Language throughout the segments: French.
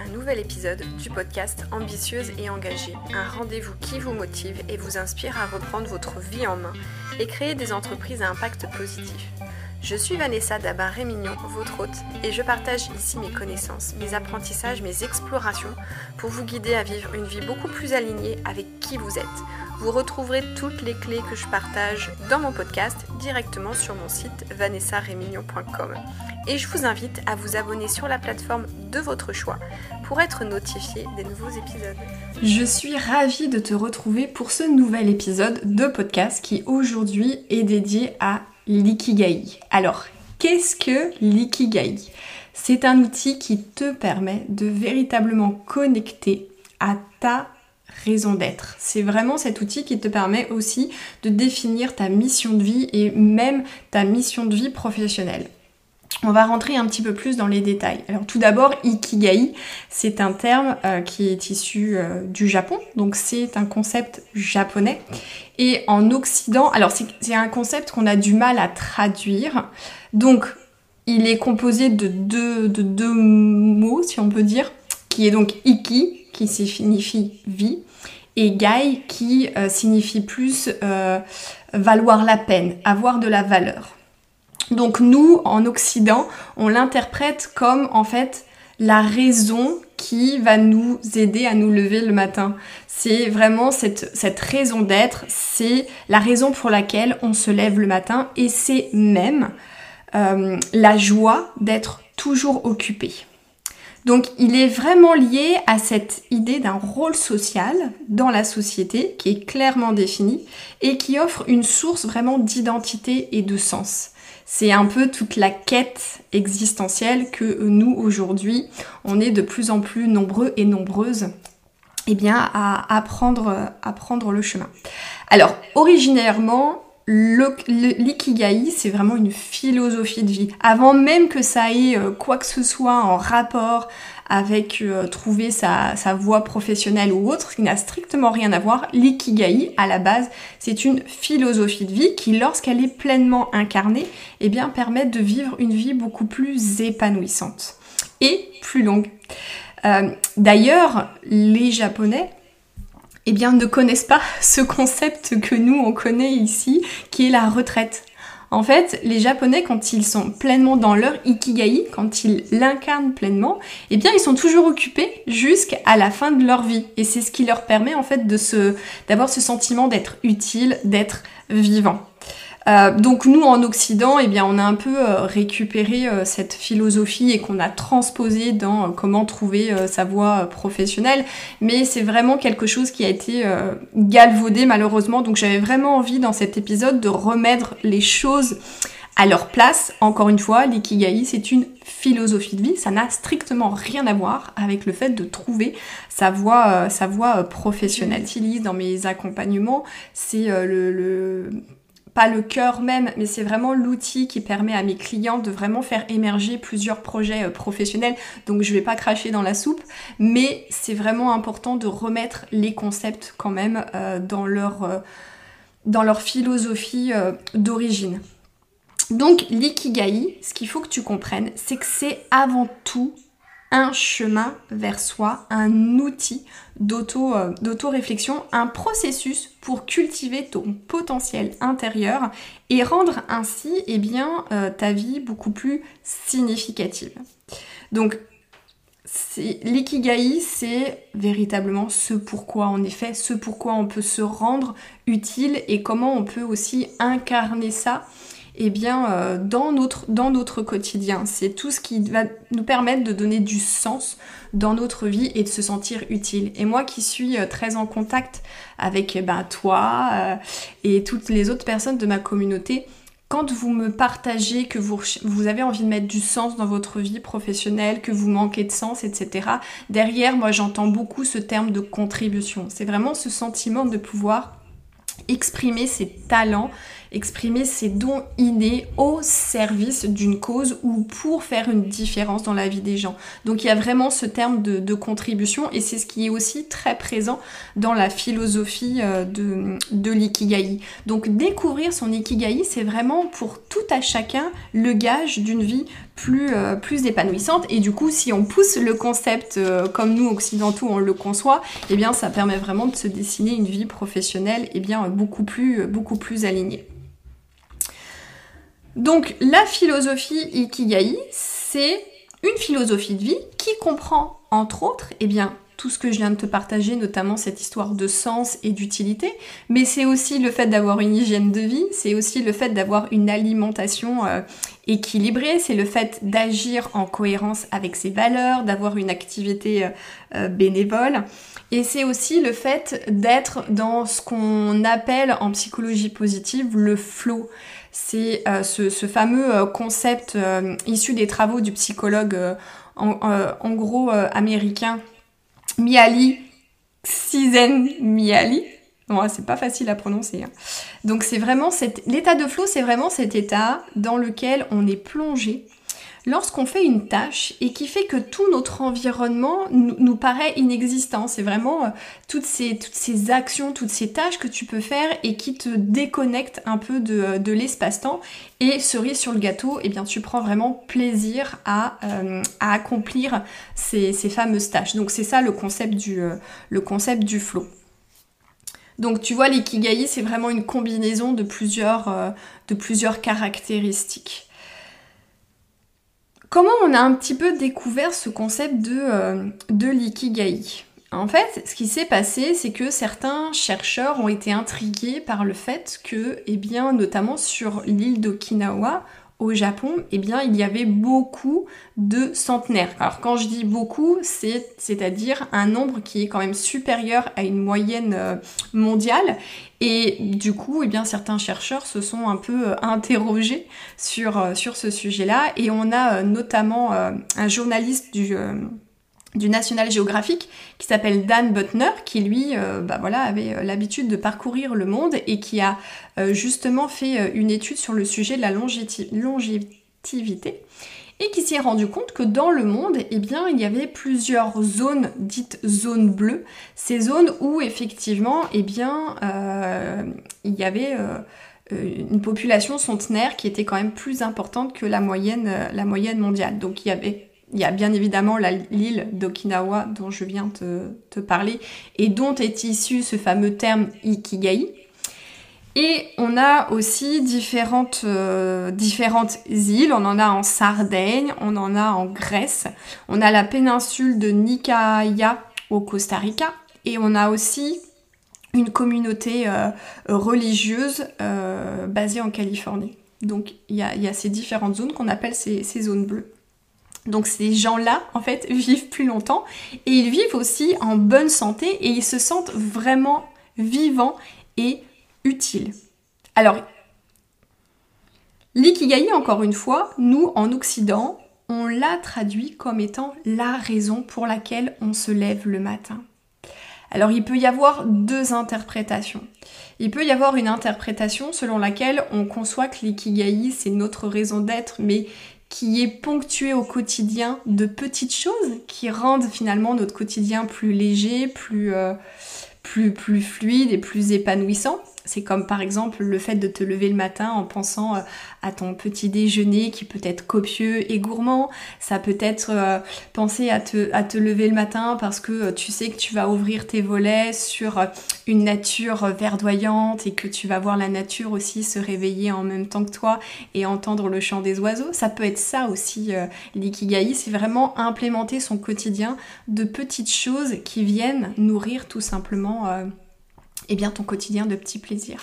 un nouvel épisode du podcast Ambitieuse et engagée, un rendez-vous qui vous motive et vous inspire à reprendre votre vie en main et créer des entreprises à impact positif. Je suis Vanessa Dabar-Rémignon, votre hôte, et je partage ici mes connaissances, mes apprentissages, mes explorations pour vous guider à vivre une vie beaucoup plus alignée avec qui vous êtes. Vous retrouverez toutes les clés que je partage dans mon podcast directement sur mon site vanessarémignon.com. Et je vous invite à vous abonner sur la plateforme de votre choix pour être notifié des nouveaux épisodes. Je suis ravie de te retrouver pour ce nouvel épisode de podcast qui aujourd'hui est dédié à l'ikigai. Alors, qu'est-ce que l'ikigai? C'est un outil qui te permet de véritablement connecter à ta raison d'être. C'est vraiment cet outil qui te permet aussi de définir ta mission de vie et même ta mission de vie professionnelle. On va rentrer un petit peu plus dans les détails. Alors tout d'abord, ikigai, c'est un terme euh, qui est issu euh, du Japon, donc c'est un concept japonais. Et en Occident, alors c'est un concept qu'on a du mal à traduire. Donc il est composé de deux, de deux mots, si on peut dire, qui est donc iki, qui signifie vie, et gai, qui euh, signifie plus valoir la peine, avoir de la valeur. Donc nous, en Occident, on l'interprète comme en fait la raison qui va nous aider à nous lever le matin. C'est vraiment cette, raison d'être, c'est la raison pour laquelle on se lève le matin et c'est même euh, la joie d'être toujours occupé. Donc il est vraiment lié à cette idée d'un rôle social dans la société qui est clairement défini et qui offre une source vraiment d'identité et de sens. C'est un peu toute la quête existentielle que nous aujourd'hui, on est de plus en plus nombreux et nombreuses eh bien, à apprendre, à prendre le chemin. Alors, originairement, l'ikigai, c'est vraiment une philosophie de vie. Avant même que ça ait euh, quoi que ce soit en rapport avec euh, trouver sa, voie professionnelle ou autre, qui n'a strictement rien à voir. L'ikigai, à la base, c'est une philosophie de vie qui, lorsqu'elle est pleinement incarnée, eh bien, permet de vivre une vie beaucoup plus épanouissante et plus longue. Euh, d'ailleurs, les Japonais, eh bien, ne connaissent pas ce concept que nous, on connaît ici, qui est la retraite. En fait, les Japonais, quand ils sont pleinement dans leur ikigai, quand ils l'incarnent pleinement, eh bien, ils sont toujours occupés jusqu'à la fin de leur vie. Et c'est ce qui leur permet, en fait, de se, d'avoir ce sentiment d'être utile, d'être vivant. Euh, donc nous en Occident, eh bien, on a un peu euh, récupéré euh, cette philosophie et qu'on a transposé dans comment trouver sa voie professionnelle, mais c'est vraiment quelque chose qui a été galvaudé malheureusement. Donc j'avais vraiment envie dans cet épisode de remettre les choses à leur place. Encore une fois, l'ikigai, c'est une philosophie de vie. Ça n'a strictement rien à voir avec le fait de trouver sa voie, sa voie professionnelle. J'utilise dans mes accompagnements, c'est le pas le cœur même, mais c'est vraiment l'outil qui permet à mes clients de vraiment faire émerger plusieurs projets euh, professionnels. Donc je vais pas cracher dans la soupe, mais c'est vraiment important de remettre les concepts quand même euh, dans, leur, euh, dans leur philosophie d'origine. Donc l'ikigai, ce qu'il faut que tu comprennes, c'est que c'est avant tout un chemin vers soi, un outil euh, d'auto-réflexion, un processus pour cultiver ton potentiel intérieur et rendre ainsi eh bien, euh, ta vie beaucoup plus significative. Donc, l'ikigai, c'est véritablement ce pourquoi, en effet, ce pourquoi on peut se rendre utile et comment on peut aussi incarner ça eh bien, euh, dans, notre, dans notre quotidien. C'est tout ce qui va nous permettre de donner du sens dans notre vie et de se sentir utile. Et moi qui suis euh, très en contact avec ben, toi euh, et toutes les autres personnes de ma communauté, quand vous me partagez que vous, vous, avez envie de mettre du sens dans votre vie professionnelle, que vous manquez de sens, etc., derrière, moi j'entends beaucoup ce terme de contribution. C'est vraiment ce sentiment de pouvoir exprimer ses talents exprimer ses dons innés au service d'une cause ou pour faire une différence dans la vie des gens. Donc il y a vraiment ce terme de, contribution et c'est ce qui est aussi très présent dans la philosophie euh, de, de l'ikigai. Donc découvrir son ikigai, c'est vraiment pour tout à chacun le gage d'une vie plus, euh, plus épanouissante. Et du coup, si on pousse le concept euh, comme nous occidentaux on le conçoit, eh bien ça permet vraiment de se dessiner une vie professionnelle eh bien, beaucoup, plus, beaucoup plus alignée. Donc la philosophie Ikigai, c'est une philosophie de vie qui comprend entre autres eh bien, tout ce que je viens de te partager, notamment cette histoire de sens et d'utilité, mais c'est aussi le fait d'avoir une hygiène de vie, c'est aussi le fait d'avoir une alimentation euh, équilibrée, c'est le fait d'agir en cohérence avec ses valeurs, d'avoir une activité euh, euh, bénévole, et c'est aussi le fait d'être dans ce qu'on appelle en psychologie positive le flow. C'est ce, fameux concept issu des travaux du psychologue en gros américain Miali, Sizen Miali. Bon, c'est pas facile à prononcer. Hein. Donc c'est vraiment l'état de flow, c'est vraiment cet état dans lequel on est plongé lorsqu'on fait une tâche et qui fait que tout notre environnement nous, paraît inexistant. C'est vraiment euh, toutes, ces, actions, toutes ces tâches que tu peux faire et qui te déconnectent un peu de, l'espace-temps. Et cerise sur le gâteau, eh bien tu prends vraiment plaisir à, euh, accomplir ces, fameuses tâches. Donc c'est ça le concept du, euh, flow. Donc tu vois, l'ikigai, c'est vraiment une combinaison de plusieurs caractéristiques. Comment on a un petit peu découvert ce concept de, euh, l'ikigai? En fait, ce qui s'est passé, c'est que certains chercheurs ont été intrigués par le fait que, eh bien, notamment sur l'île d'Okinawa, au Japon, eh bien, il y avait beaucoup de centenaires. Alors, quand je dis beaucoup, c'est, c'est-à-dire un nombre qui est quand même supérieur à une moyenne euh, mondiale. Et du coup, eh bien, certains chercheurs se sont un peu euh, interrogés sur, euh, sur ce sujet-là. Et on a notamment un journaliste du du National Geographic qui s'appelle Dan Butner qui lui euh, bah avait euh, l'habitude de parcourir le monde et qui a euh, justement fait une étude sur le sujet de la longévité et qui s'est rendu compte que dans le monde, eh bien, il y avait plusieurs zones dites zones bleues, ces zones où effectivement, eh il y avait une population centenaire qui était quand même plus importante que la moyenne, la moyenne mondiale. Donc il y avait il y a bien évidemment l'île d'Okinawa dont je viens de te parler et dont est issu ce fameux terme Ikigai. Et on a aussi différentes, euh, différentes îles. On en a en Sardaigne, on en a en Grèce, on a la péninsule de Nicaïa au Costa Rica et on a aussi une communauté euh, religieuse euh, basée en Californie. Donc il y, a, ces différentes zones qu'on appelle ces zones bleues. Donc ces gens-là, en fait, vivent plus longtemps et ils vivent aussi en bonne santé et ils se sentent vraiment vivants et utiles. Alors, l'ikigai, encore une fois, nous, en Occident, on l'a traduit comme étant la raison pour laquelle on se lève le matin. Alors il peut y avoir deux interprétations. Il peut y avoir une interprétation selon laquelle on conçoit que l'ikigai c'est notre raison d'être, mais qui est ponctué au quotidien de petites choses qui rendent finalement notre quotidien plus léger, plus, euh, plus, plus fluide et plus épanouissant. C'est comme par exemple le fait de te lever le matin en pensant euh, à ton petit déjeuner qui peut être copieux et gourmand. Ça peut être euh, penser à te, lever le matin parce que euh, tu sais que tu vas ouvrir tes volets sur une nature verdoyante et que tu vas voir la nature aussi se réveiller en même temps que toi et entendre le chant des oiseaux. Ça peut être ça aussi, l'ikigai, c'est vraiment implémenter son quotidien de petites choses qui viennent nourrir tout simplement eh bien, ton quotidien de petits plaisirs.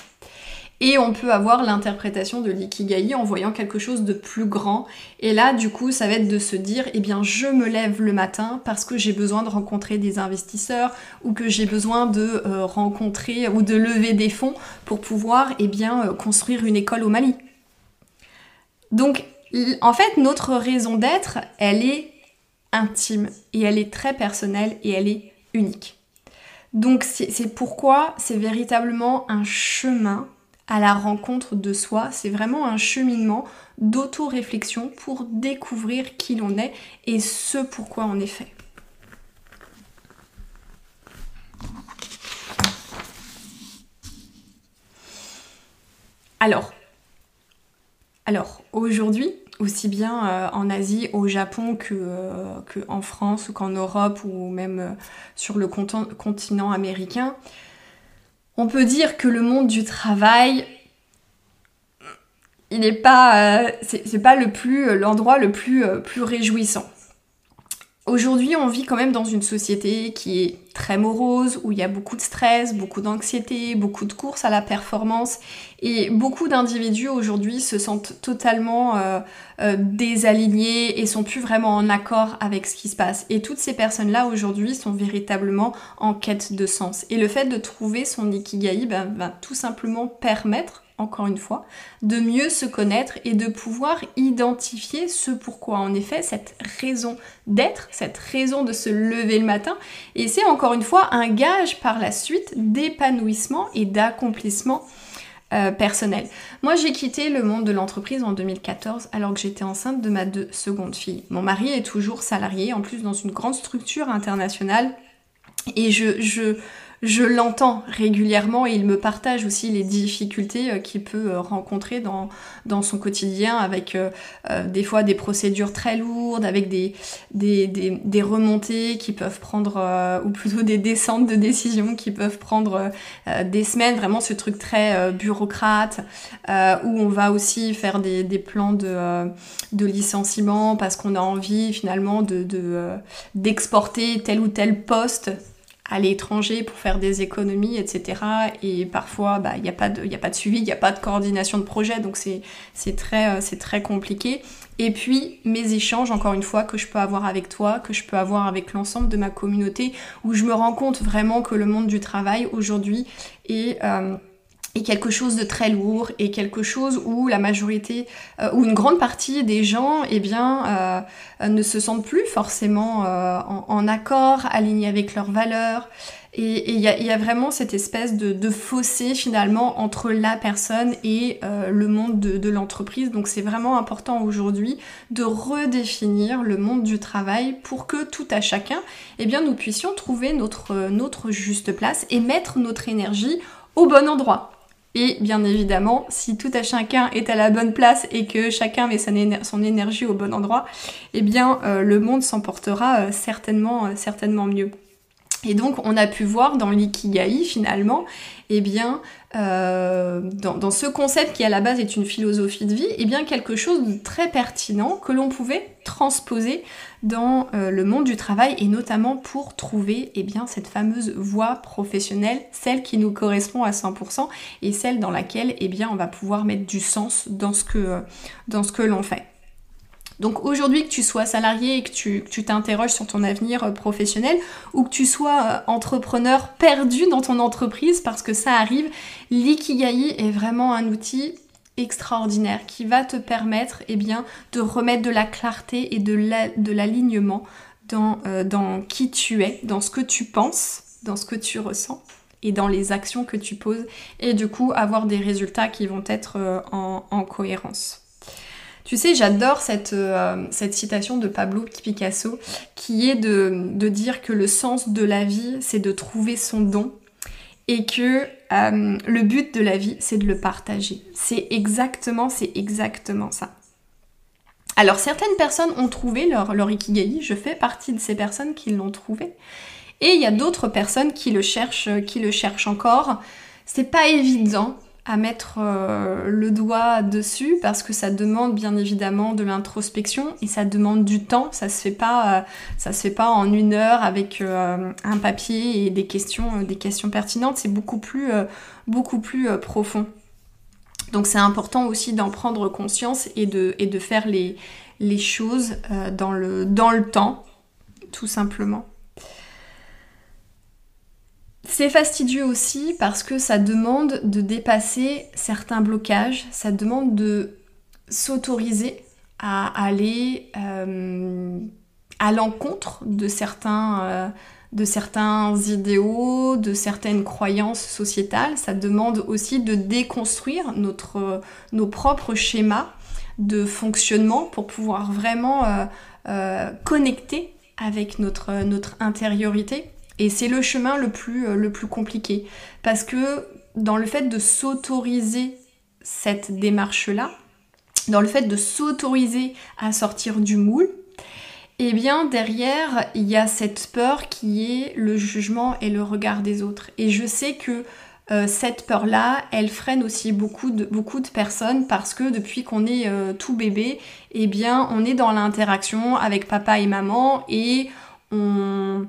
Et on peut avoir l'interprétation de l'ikigai en voyant quelque chose de plus grand. Et là, du coup, ça va être de se dire, eh bien, je me lève le matin parce que j'ai besoin de rencontrer des investisseurs ou que j'ai besoin de euh, rencontrer ou de lever des fonds pour pouvoir, eh bien, euh, construire une école au Mali. Donc, en fait, notre raison d'être, elle est intime et elle est très personnelle et elle est unique. Donc c'est pourquoi c'est véritablement un chemin à la rencontre de soi. C'est vraiment un cheminement d'auto-réflexion pour découvrir qui l'on est et ce pourquoi on est fait. Alors, alors aujourd'hui, aussi bien euh, en Asie, au Japon que, euh, France ou qu'en Europe ou même euh, sur le continent américain, on peut dire que le monde du travail, il n'est pas, c'est pas l'endroit le plus réjouissant. Aujourd'hui, on vit quand même dans une société qui est très morose, où il y a beaucoup de stress, beaucoup d'anxiété, beaucoup de courses à la performance, et beaucoup d'individus aujourd'hui se sentent totalement euh, euh, désalignés et sont plus vraiment en accord avec ce qui se passe. Et toutes ces personnes-là aujourd'hui sont véritablement en quête de sens. Et le fait de trouver son ikigai ben, va tout simplement permettre encore une fois, de mieux se connaître et de pouvoir identifier ce pourquoi, en effet, cette raison d'être, cette raison de se lever le matin. Et c'est encore une fois un gage par la suite d'épanouissement et d'accomplissement euh, personnel. Moi, j'ai quitté le monde de l'entreprise en 2014 alors que j'étais enceinte de ma deux seconde fille. Mon mari est toujours salarié, en plus dans une grande structure internationale. Et je, je l'entends régulièrement et il me partage aussi les difficultés euh, qu'il peut euh, rencontrer dans, dans son quotidien avec euh, des fois des procédures très lourdes, avec des, des, des, remontées qui peuvent prendre, ou plutôt des descentes de décisions qui peuvent prendre des semaines, vraiment ce truc très bureaucrate, où on va aussi faire des, des plans de, de licenciement parce qu'on a envie finalement de, d'exporter tel ou tel poste à l'étranger pour faire des économies, etc. Et parfois, bah, il n'y a, pas de, a pas de suivi, il n'y a pas de coordination de projet, donc c'est très, euh, très compliqué. Et puis, mes échanges, encore une fois, que je peux avoir avec toi, que je peux avoir avec l'ensemble de ma communauté, où je me rends compte vraiment que le monde du travail aujourd'hui est... Euh, et quelque chose de très lourd et quelque chose où la majorité euh, ou une grande partie des gens eh bien euh, ne se sentent plus forcément euh, en, accord alignés avec leurs valeurs. Et il y, a vraiment cette espèce de, fossé finalement entre la personne et le monde de, l'entreprise. Donc c'est vraiment important aujourd'hui de redéfinir le monde du travail pour que tout à chacun eh bien nous puissions trouver notre juste place et mettre notre énergie au bon endroit et bien évidemment, si tout à chacun est à la bonne place et que chacun met son énergie au bon endroit, eh bien euh, le monde s'emportera euh, certainement, euh, certainement mieux. Et donc on a pu voir dans l'ikigai finalement, eh bien dans, ce concept qui à la base est une philosophie de vie, eh bien quelque chose de très pertinent que l'on pouvait transposer dans euh, le monde du travail et notamment pour trouver eh bien, cette fameuse voie professionnelle, celle qui nous correspond à 100% et celle dans laquelle eh bien, on va pouvoir mettre du sens dans ce que, euh, dans ce que l'on fait. Donc aujourd'hui que tu sois salarié et que tu t'interroges sur ton avenir euh, professionnel ou que tu sois entrepreneur perdu dans ton entreprise parce que ça arrive, l'ikigai est vraiment un outil extraordinaire qui va te permettre eh bien, de remettre de la clarté et de l'alignement dans, euh, dans qui tu es, dans ce que tu penses, dans ce que tu ressens et dans les actions que tu poses et du coup avoir des résultats qui vont être euh, en, cohérence. Tu sais, j'adore cette, euh, cette, citation de Pablo Picasso qui est de, de dire que le sens de la vie, c'est de trouver son don et que euh, le but de la vie, c'est de le partager. C'est exactement, c'est exactement ça. Alors certaines personnes ont trouvé leur, leur ikigai, je fais partie de ces personnes qui l'ont trouvé. Et il y a d'autres personnes qui le cherchent, qui le cherchent encore. C'est pas évident à mettre euh, le doigt dessus parce que ça demande bien évidemment de l'introspection et ça demande du temps. Ça se fait pas, euh, ça se fait pas en une heure avec euh, un papier et des questions, des questions pertinentes. C'est beaucoup plus, beaucoup plus profond. Donc c'est important aussi d'en prendre conscience et de, et de faire les, les choses dans, le, dans le temps, tout simplement. C'est fastidieux aussi parce que ça demande de dépasser certains blocages, ça demande de s'autoriser à aller euh, à l'encontre de certains, euh, de certains idéaux, de certaines croyances sociétales. Ça demande aussi de déconstruire notre, nos propres schémas de fonctionnement pour pouvoir vraiment euh, connecter avec notre, notre intériorité. Et c'est le chemin le plus, euh, le plus compliqué. Parce que dans le fait de s'autoriser cette démarche-là, dans le fait de s'autoriser à sortir du moule, eh bien derrière, il y a cette peur qui est le jugement et le regard des autres. Et je sais que euh, cette peur-là, elle freine aussi beaucoup de, beaucoup de personnes parce que depuis qu'on est euh, tout bébé, eh bien on est dans l'interaction avec papa et maman et on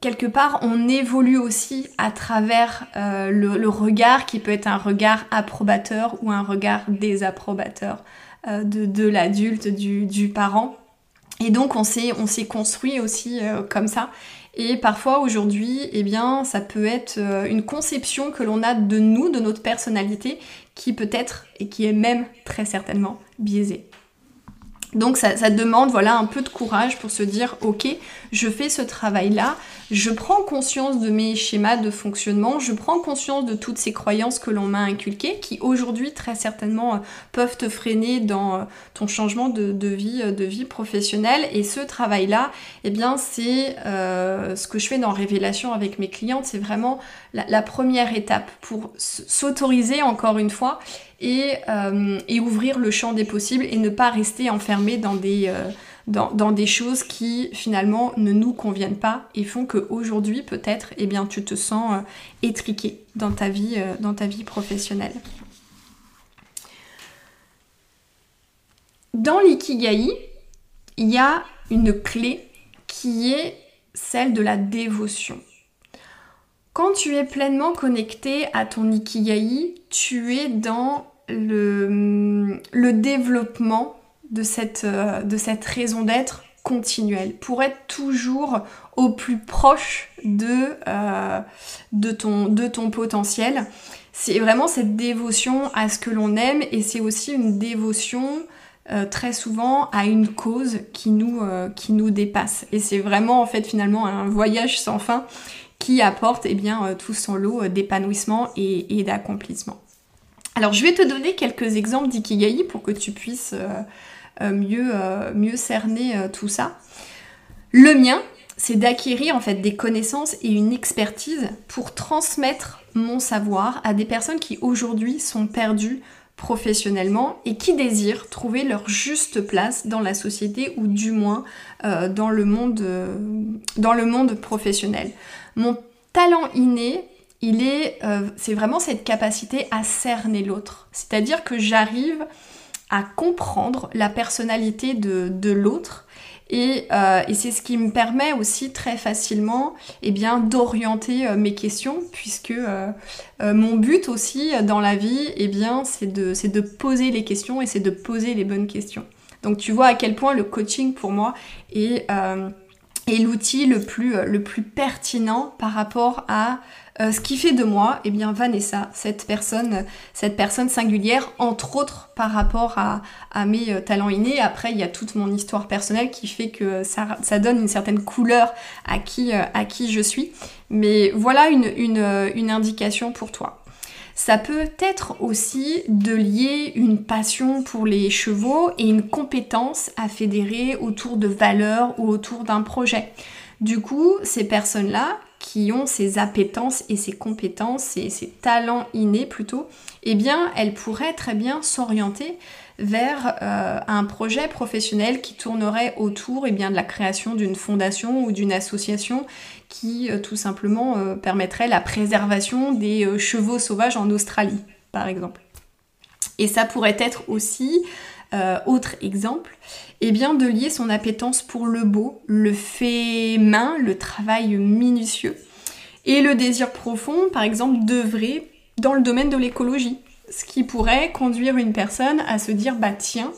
quelque part, on évolue aussi à travers euh, le, regard qui peut être un regard approbateur ou un regard désapprobateur euh, de, l'adulte, du, parent. Et donc, on s'est, construit aussi euh, comme ça. Et parfois, aujourd'hui, eh bien, ça peut être une conception que l'on a de nous, de notre personnalité, qui peut être, et qui est même très certainement, biaisée. Donc ça, demande voilà un peu de courage pour se dire ok je fais ce travail là, je prends conscience de mes schémas de fonctionnement, je prends conscience de toutes ces croyances que l'on m'a inculquées qui aujourd'hui très certainement euh, peuvent te freiner dans euh, ton changement de, vie euh, de vie professionnelle. Et ce travail là eh bien c'est ce que je fais dans Révélation avec mes clientes. C'est vraiment la première étape pour s'autoriser encore une fois euh, et, ouvrir le champ des possibles et ne pas rester enfermé dans des, euh, dans, des choses qui finalement ne nous conviennent pas et font qu'aujourd'hui peut-être eh bien, tu te sens euh, étriqué dans ta vie, dans ta vie professionnelle. Dans l'ikigai, il y a une clé qui est celle de la dévotion. Quand tu es pleinement connecté à ton ikigai, tu es dans le, développement de cette, euh, de cette raison d'être continuelle pour être toujours au plus proche de, euh, de, ton, de ton potentiel. C'est vraiment cette dévotion à ce que l'on aime et c'est aussi une dévotion euh, très souvent à une cause qui nous, qui nous dépasse. Et c'est vraiment en fait finalement un voyage sans fin qui apporte eh bien, tout son lot d'épanouissement et d'accomplissement. Alors je vais te donner quelques exemples d'ikigai pour que tu puisses euh, euh, mieux, euh, mieux, cerner tout ça. Le mien, c'est d'acquérir en fait des connaissances et une expertise pour transmettre mon savoir à des personnes qui aujourd'hui sont perdues professionnellement et qui désirent trouver leur juste place dans la société ou du moins dans le monde professionnel. Mon talent inné, il est, euh, c'est vraiment cette capacité à cerner l'autre. C'est-à-dire que j'arrive à comprendre la personnalité de, l'autre euh, et, c'est ce qui me permet aussi très facilement eh bien, d'orienter euh, mes questions puisque mon but aussi dans la vie eh bien, c'est, de, c'est de poser les questions et c'est de poser les bonnes questions. Donc tu vois à quel point le coaching pour moi est, est l'outil le plus, le plus pertinent par rapport à euh, ce qui fait de moi, eh bien Vanessa, cette personne, singulière, entre autres par rapport à, mes euh, talents innés. Après, il y a toute mon histoire personnelle qui fait que ça, donne une certaine couleur à qui, euh, à qui je suis. Mais voilà une indication pour toi. Ça peut être aussi de lier une passion pour les chevaux et une compétence à fédérer autour de valeurs ou autour d'un projet. Du coup, ces personnes-là, qui ont ces appétences et ces compétences et ces talents innés plutôt, eh bien, elles pourraient très bien s'orienter vers euh, un projet professionnel qui tournerait autour eh bien, de la création d'une fondation ou d'une association qui euh, tout simplement euh, permettrait la préservation des chevaux sauvages en Australie, par exemple. Et ça pourrait être aussi, autre exemple, eh bien de lier son appétence pour le beau, le fait main, le travail minutieux, et le désir profond, par exemple, d'œuvrer dans le domaine de l'écologie. Ce qui pourrait conduire une personne à se dire, bah tiens,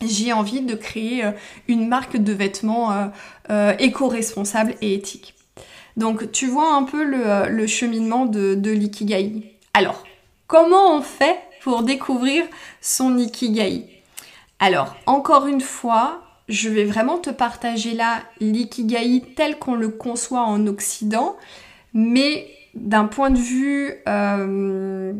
j'ai envie de créer euh, une marque de vêtements euh, euh, éco-responsable et éthique. Donc tu vois un peu le, cheminement de, de l'ikigai. Alors, comment on fait pour découvrir son ikigai? Alors, encore une fois, je vais vraiment te partager là l'ikigai tel qu'on le conçoit en Occident, mais d'un point de vue euh,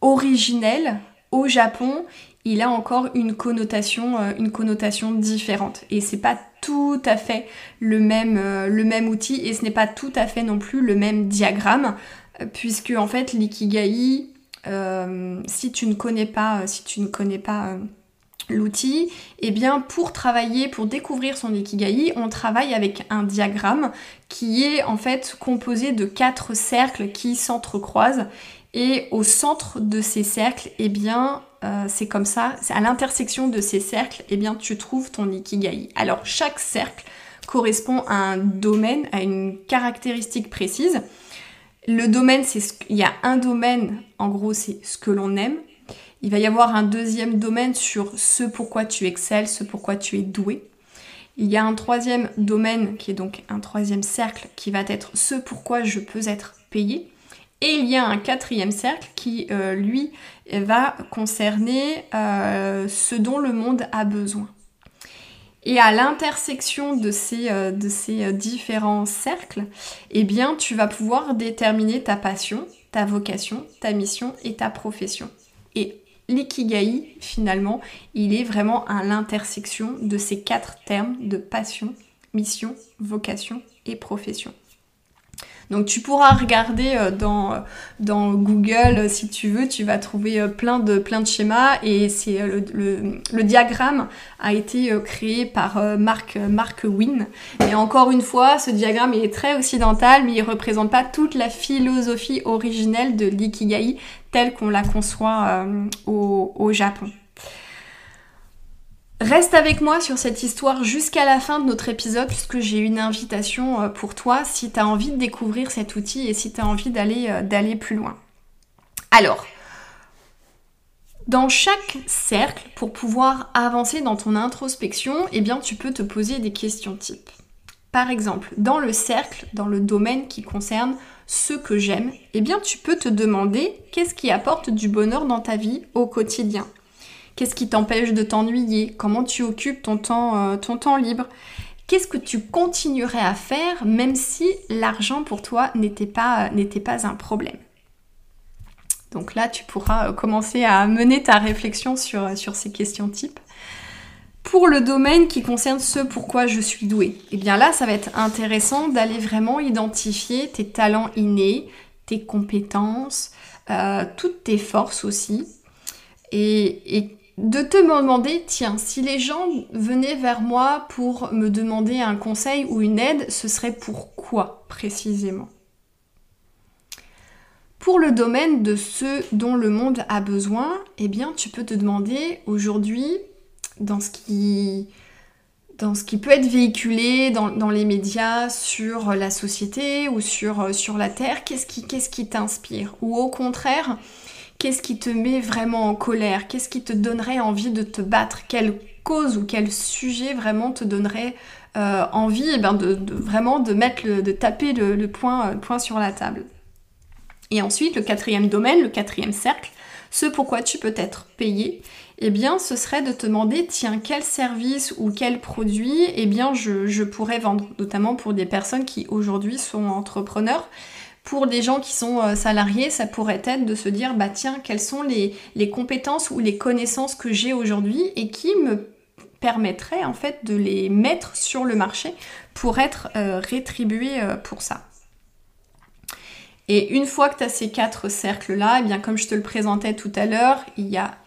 originel, au Japon, il a encore une connotation, euh, une connotation différente. Et c'est pas tout à fait le même, euh, le même outil et ce n'est pas tout à fait non plus le même diagramme, puisque en fait l'ikigai, si tu ne connais pas, si tu ne connais pas l'outil, et eh bien pour travailler, pour découvrir son ikigai, on travaille avec un diagramme qui est en fait composé de quatre cercles qui s'entrecroisent. Et au centre de ces cercles, eh bien euh, c'est comme ça, à l'intersection de ces cercles, eh bien tu trouves ton ikigai. Alors chaque cercle correspond à un domaine, à une caractéristique précise. Le domaine, c'est ce... il y a un domaine, en gros, c'est ce que l'on aime, il va y avoir un deuxième domaine sur ce pourquoi tu excelles, ce pourquoi tu es doué. Il y a un troisième domaine qui est donc un troisième cercle qui va être ce pourquoi je peux être payé. Et il y a un quatrième cercle qui, euh, lui, va concerner euh, ce dont le monde a besoin. Et à l'intersection de ces, euh, ces différents cercles, eh bien, tu vas pouvoir déterminer ta passion, ta vocation, ta mission et ta profession. Et l'ikigai, finalement, il est vraiment à l'intersection de ces quatre termes de passion, mission, vocation et profession. Donc tu pourras regarder euh, dans, euh, dans Google euh, si tu veux, tu vas trouver plein de, schémas et c'est le, diagramme a été créé par Mark, Wynne. Et encore une fois, ce diagramme est très occidental mais il représente pas toute la philosophie originelle de l'ikigai telle qu'on la conçoit au Japon. Reste avec moi sur cette histoire jusqu'à la fin de notre épisode puisque j'ai une invitation euh, pour toi si tu as envie de découvrir cet outil et si tu as envie d'aller euh, d'aller plus loin. Alors, dans chaque cercle, pour pouvoir avancer dans ton introspection, eh bien tu peux te poser des questions types. Par exemple, dans le cercle, dans le domaine qui concerne ce que j'aime, eh bien tu peux te demander qu'est-ce qui apporte du bonheur dans ta vie au quotidien. Qu'est-ce qui t'empêche de t'ennuyer? Comment tu occupes ton temps, euh, ton temps libre? Qu'est-ce que tu continuerais à faire même si l'argent pour toi n'était pas, n'était pas un problème? Donc là, tu pourras euh, commencer à mener ta réflexion sur, sur ces questions types. Pour le domaine qui concerne ce pourquoi je suis douée, et eh bien là, ça va être intéressant d'aller vraiment identifier tes talents innés, tes compétences, euh, toutes tes forces aussi, et, et de te demander, tiens, si les gens venaient vers moi pour me demander un conseil ou une aide, ce serait pourquoi précisément? Pour le domaine de ce dont le monde a besoin, eh bien, tu peux te demander aujourd'hui, dans ce qui, dans ce qui peut être véhiculé dans, les médias sur la société ou sur, la Terre, qu'est-ce qui t'inspire? Ou au contraire, Qu'est-ce qui te met vraiment en colère? Qu'est-ce qui te donnerait envie de te battre? Quelle cause ou quel sujet vraiment te donnerait euh, envie eh ben, de, vraiment taper le, point, point sur la table? Et ensuite, le quatrième domaine, le quatrième cercle, ce pourquoi tu peux être payé, eh bien ce serait de te demander tiens quel service ou quel produit eh bien je pourrais vendre, notamment pour des personnes qui aujourd'hui sont entrepreneurs pour des gens qui sont euh, salariés, ça pourrait être de se dire, bah tiens, quelles sont les, compétences ou les connaissances que j'ai aujourd'hui et qui me permettraient en fait de les mettre sur le marché pour être euh, rétribué euh, pour ça. Et une fois que tu as ces quatre cercles-là, eh bien comme je te le présentais tout à l'heure, il y a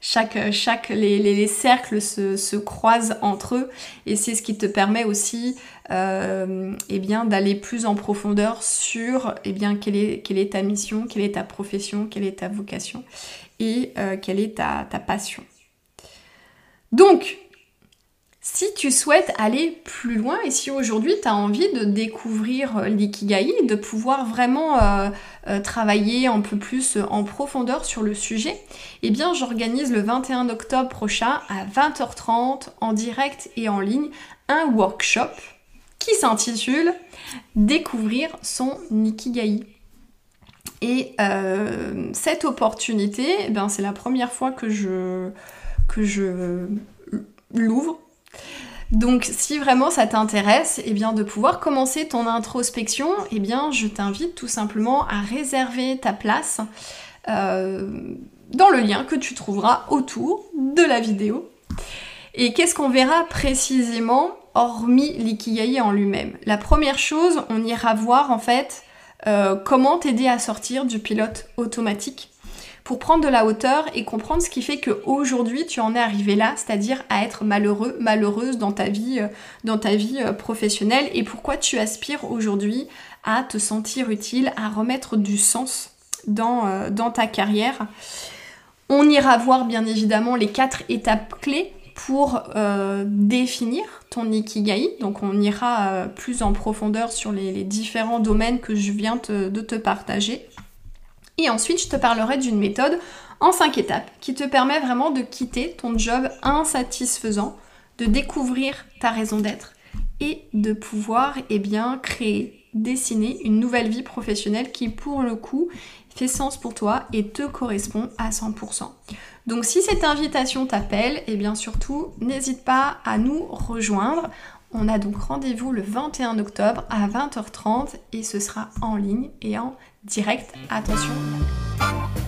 chaque, chaque les, cercles se, croisent entre eux et c'est ce qui te permet aussi euh, eh bien d'aller plus en profondeur sur eh bien quelle est, quelle est ta mission, quelle est ta profession, quelle est ta vocation et euh, quelle est ta, ta passion. Donc, si tu souhaites aller plus loin et si aujourd'hui tu as envie de découvrir euh, l'ikigai, de pouvoir vraiment euh, euh, travailler un peu plus en profondeur sur le sujet, eh bien j'organise le 21 octobre prochain à 20h30 en direct et en ligne un workshop qui s'intitule Découvrir son ikigai. Et cette opportunité, eh c'est la première fois que je, que je l'ouvre. Donc si vraiment ça t'intéresse, eh bien de pouvoir commencer ton introspection, eh bien je t'invite tout simplement à réserver ta place euh, dans le lien que tu trouveras autour de la vidéo. Et qu'est-ce qu'on verra précisément hormis l'ikigai en lui-même? La première chose, on ira voir en fait euh, comment t'aider à sortir du pilote automatique pour prendre de la hauteur et comprendre ce qui fait qu'aujourd'hui tu en es arrivé là, c'est-à-dire à être malheureux, malheureuse dans ta vie, euh, euh, professionnelle et pourquoi tu aspires aujourd'hui à te sentir utile, à remettre du sens dans, dans ta carrière? On ira voir bien évidemment les quatre étapes clés pour euh, définir ton ikigai. Donc on ira euh, plus en profondeur sur les, différents domaines que je viens de te partager. Et ensuite, je te parlerai d'une méthode en cinq étapes qui te permet vraiment de quitter ton job insatisfaisant, de découvrir ta raison d'être et de pouvoir eh bien, créer, dessiner une nouvelle vie professionnelle qui pour le coup fait sens pour toi et te correspond à 100%. Donc si cette invitation t'appelle, et eh bien surtout, n'hésite pas à nous rejoindre. On a donc rendez-vous le 21 octobre à 20h30 et ce sera en ligne et en direct. Attention.